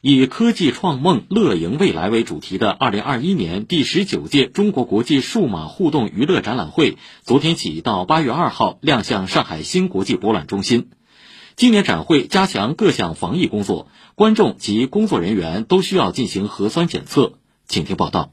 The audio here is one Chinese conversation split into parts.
以科技创梦、乐赢未来为主题的二零二一年第十九届中国国际数码互动娱乐展览会，昨天起到八月二号亮相上海新国际博览中心。今年展会加强各项防疫工作，观众及工作人员都需要进行核酸检测。请听报道。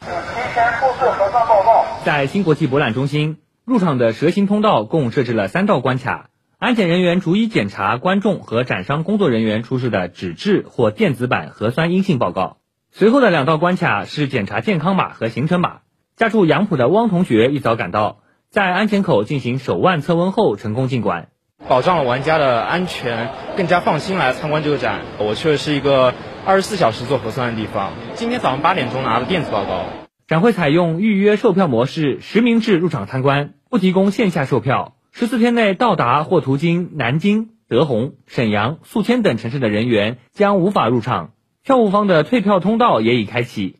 提前出示核酸报告。在新国际博览中心入场的蛇形通道共设置了三道关卡。安检人员逐一检查观众和展商工作人员出示的纸质或电子版核酸阴性报告。随后的两道关卡是检查健康码和行程码。家住杨浦的汪同学一早赶到，在安检口进行手腕测温后成功进馆，保障了玩家的安全，更加放心来参观这个展。我去的是一个二十四小时做核酸的地方。今天早上八点钟拿的电子报告。展会采用预约售票模式，实名制入场参观，不提供线下售票。十四天内到达或途经南京、德宏、沈阳、宿迁等城市的人员将无法入场。票务方的退票通道也已开启。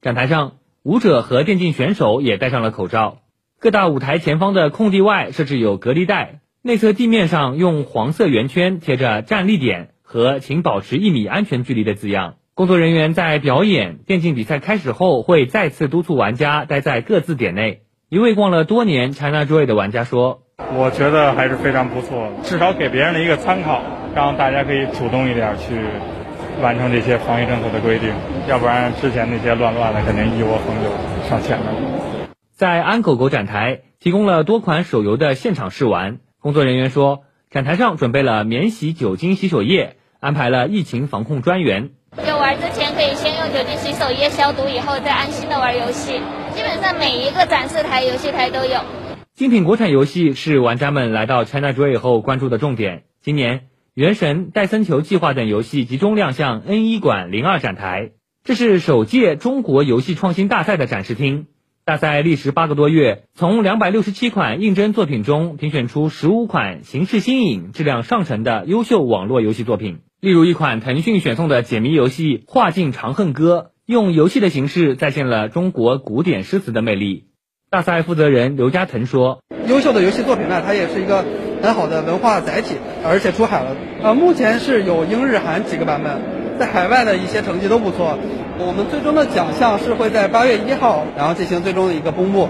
展台上，舞者和电竞选手也戴上了口罩。各大舞台前方的空地外设置有隔离带，内侧地面上用黄色圆圈贴着“站立点”和“请保持一米安全距离”的字样。工作人员在表演、电竞比赛开始后会再次督促玩家待在各自点内。一位逛了多年 ChinaJoy 的玩家说：“我觉得还是非常不错，至少给别人的一个参考，让大家可以主动一点去完成这些防疫政策的规定，要不然之前那些乱乱的肯定一窝蜂就上前了。”在安狗狗展台提供了多款手游的现场试玩。工作人员说，展台上准备了免洗酒精洗手液，安排了疫情防控专员。玩之前可以先用酒精洗手液消毒，以后再安心的玩游戏。基本上每一个展示台、游戏台都有。精品国产游戏是玩家们来到 ChinaJoy 后关注的重点。今年，《原神》《戴森球计划》等游戏集中亮相 N 一馆零二展台，这是首届中国游戏创新大赛的展示厅。大赛历时八个多月，从两百六十七款应征作品中评选出十五款形式新颖、质量上乘的优秀网络游戏作品。例如，一款腾讯选送的解谜游戏《画境长恨歌》。用游戏的形式再现了中国古典诗词的魅力。大赛负责人刘嘉腾说：“优秀的游戏作品呢，它也是一个很好的文化载体，而且出海了。呃，目前是有英日韩几个版本，在海外的一些成绩都不错。我们最终的奖项是会在八月一号，然后进行最终的一个公布。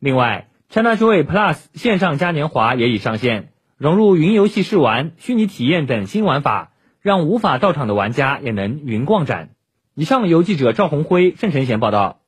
另外，ChinaJoy Plus 线上嘉年华也已上线，融入云游戏试玩、虚拟体验等新玩法，让无法到场的玩家也能云逛展。”以上由记者赵红辉、盛晨贤报道。